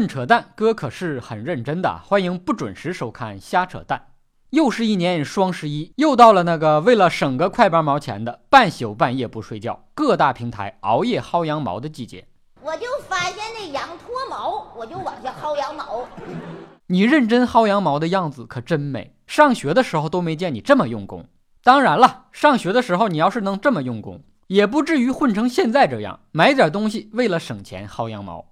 论扯淡，哥可是很认真的。欢迎不准时收看瞎扯淡。又是一年双十一，又到了那个为了省个快八毛钱的半宿半夜不睡觉，各大平台熬夜薅羊毛的季节。我就发现那羊脱毛，我就往下薅羊毛。你认真薅羊毛的样子可真美。上学的时候都没见你这么用功。当然了，上学的时候你要是能这么用功，也不至于混成现在这样，买点东西为了省钱薅羊毛。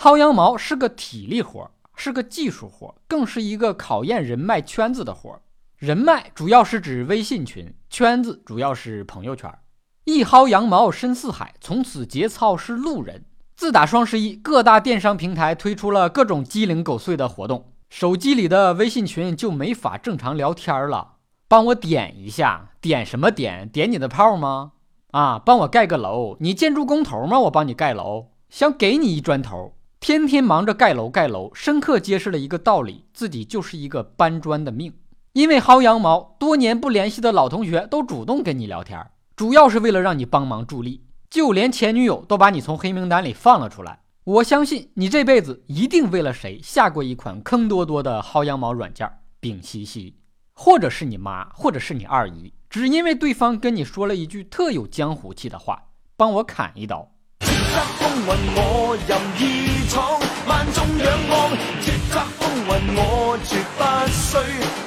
薅羊毛是个体力活，是个技术活，更是一个考验人脉圈子的活。人脉主要是指微信群，圈子主要是朋友圈。一薅羊毛深似海，从此节操是路人。自打双十一，各大电商平台推出了各种鸡零狗碎的活动，手机里的微信群就没法正常聊天了。帮我点一下，点什么点？点你的炮吗？啊，帮我盖个楼，你建筑工头吗？我帮你盖楼，想给你一砖头。天天忙着盖楼盖楼，深刻揭示了一个道理：自己就是一个搬砖的命。因为薅羊毛，多年不联系的老同学都主动跟你聊天，主要是为了让你帮忙助力。就连前女友都把你从黑名单里放了出来。我相信你这辈子一定为了谁下过一款坑多多的薅羊毛软件，丙烯烯，或者是你妈，或者是你二姨，只因为对方跟你说了一句特有江湖气的话：“帮我砍一刀。”风云我任意闯，万众仰望，叱咤风云我绝不需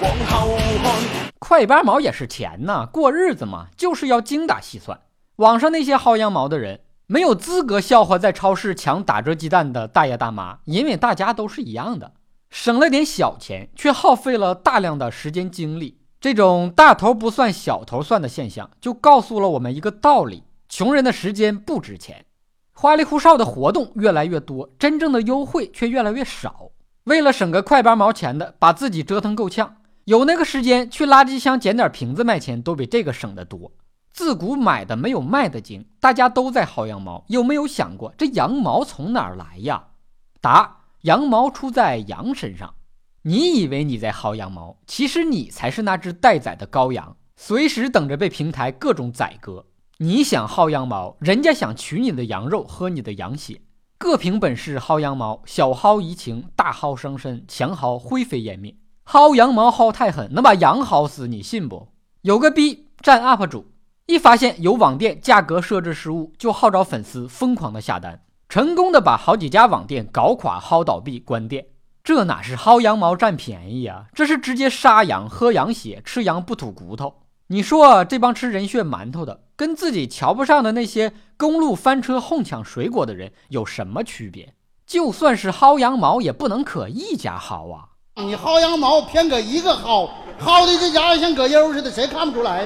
往后看快八毛也是钱呐，过日子嘛，就是要精打细算。网上那些薅羊毛的人，没有资格笑话在超市抢打折鸡蛋的大爷大妈，因为大家都是一样的，省了点小钱，却耗费了大量的时间精力。这种大头不算小头算的现象，就告诉了我们一个道理：穷人的时间不值钱。花里胡哨的活动越来越多，真正的优惠却越来越少。为了省个快八毛钱的，把自己折腾够呛，有那个时间去垃圾箱捡点瓶子卖钱，都比这个省得多。自古买的没有卖的精，大家都在薅羊毛，有没有想过这羊毛从哪儿来呀？答：羊毛出在羊身上。你以为你在薅羊毛，其实你才是那只待宰的羔羊，随时等着被平台各种宰割。你想薅羊毛，人家想取你的羊肉，喝你的羊血。各凭本事薅羊毛，小薅怡情，大薅伤身，强薅灰飞烟灭。薅羊毛薅太狠，能把羊薅死，你信不？有个逼占 UP 主，一发现有网店价格设置失误，就号召粉丝疯狂的下单，成功的把好几家网店搞垮、薅倒闭、关店。这哪是薅羊毛占便宜啊？这是直接杀羊、喝羊血、吃羊不吐骨头。你说这帮吃人血馒头的，跟自己瞧不上的那些公路翻车哄抢水果的人有什么区别？就算是薅羊毛，也不能可一家薅啊！你薅羊毛偏搁一个薅，薅的这家伙像葛优似的，谁看不出来？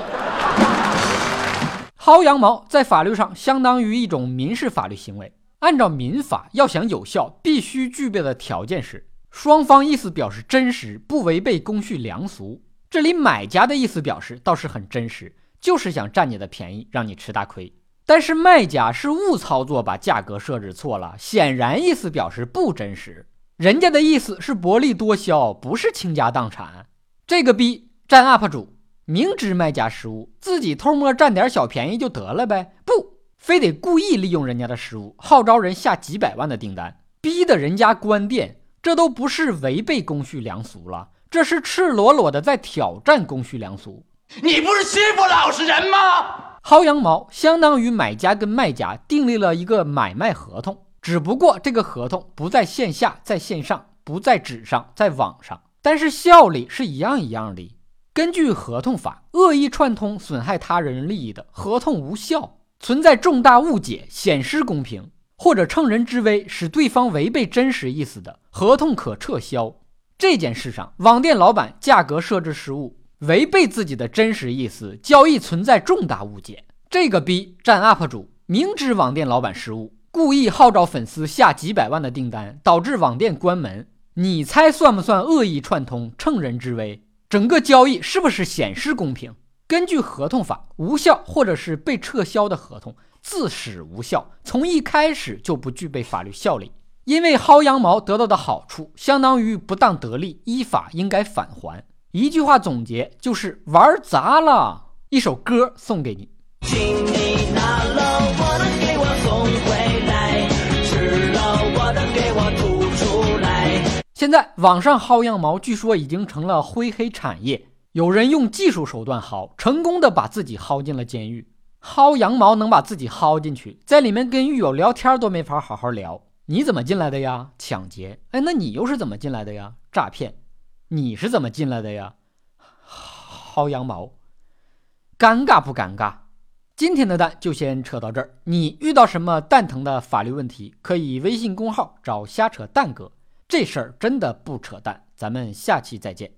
薅羊毛在法律上相当于一种民事法律行为，按照民法，要想有效，必须具备的条件是双方意思表示真实，不违背公序良俗。这里买家的意思表示倒是很真实，就是想占你的便宜，让你吃大亏。但是卖家是误操作，把价格设置错了，显然意思表示不真实。人家的意思是薄利多销，不是倾家荡产。这个逼占 UP 主，明知卖家失误，自己偷摸占点小便宜就得了呗，不非得故意利用人家的失误，号召人下几百万的订单，逼得人家关店，这都不是违背公序良俗了。这是赤裸裸的在挑战公序良俗，你不是欺负老实人吗？薅羊毛相当于买家跟卖家订立了一个买卖合同，只不过这个合同不在线下，在线上，不在纸上，在网上，但是效力是一样一样的。根据合同法，恶意串通损害他人利益的合同无效，存在重大误解、显失公平或者乘人之危使对方违背真实意思的合同可撤销。这件事上，网店老板价格设置失误，违背自己的真实意思，交易存在重大误解。这个逼占 UP 主明知网店老板失误，故意号召粉丝下几百万的订单，导致网店关门。你猜算不算恶意串通、乘人之危？整个交易是不是显示公平？根据合同法，无效或者是被撤销的合同自始无效，从一开始就不具备法律效力。因为薅羊毛得到的好处，相当于不当得利，依法应该返还。一句话总结就是玩砸了。一首歌送给你。请你拿了我的给我送回来，吃了我的给我吐出来。现在网上薅羊毛，据说已经成了灰黑产业。有人用技术手段薅，成功的把自己薅进了监狱。薅羊毛能把自己薅进去，在里面跟狱友聊天都没法好好聊。你怎么进来的呀？抢劫？哎，那你又是怎么进来的呀？诈骗？你是怎么进来的呀？薅羊毛？尴尬不尴尬？今天的蛋就先扯到这儿。你遇到什么蛋疼的法律问题，可以微信公号找瞎扯蛋哥。这事儿真的不扯淡，咱们下期再见。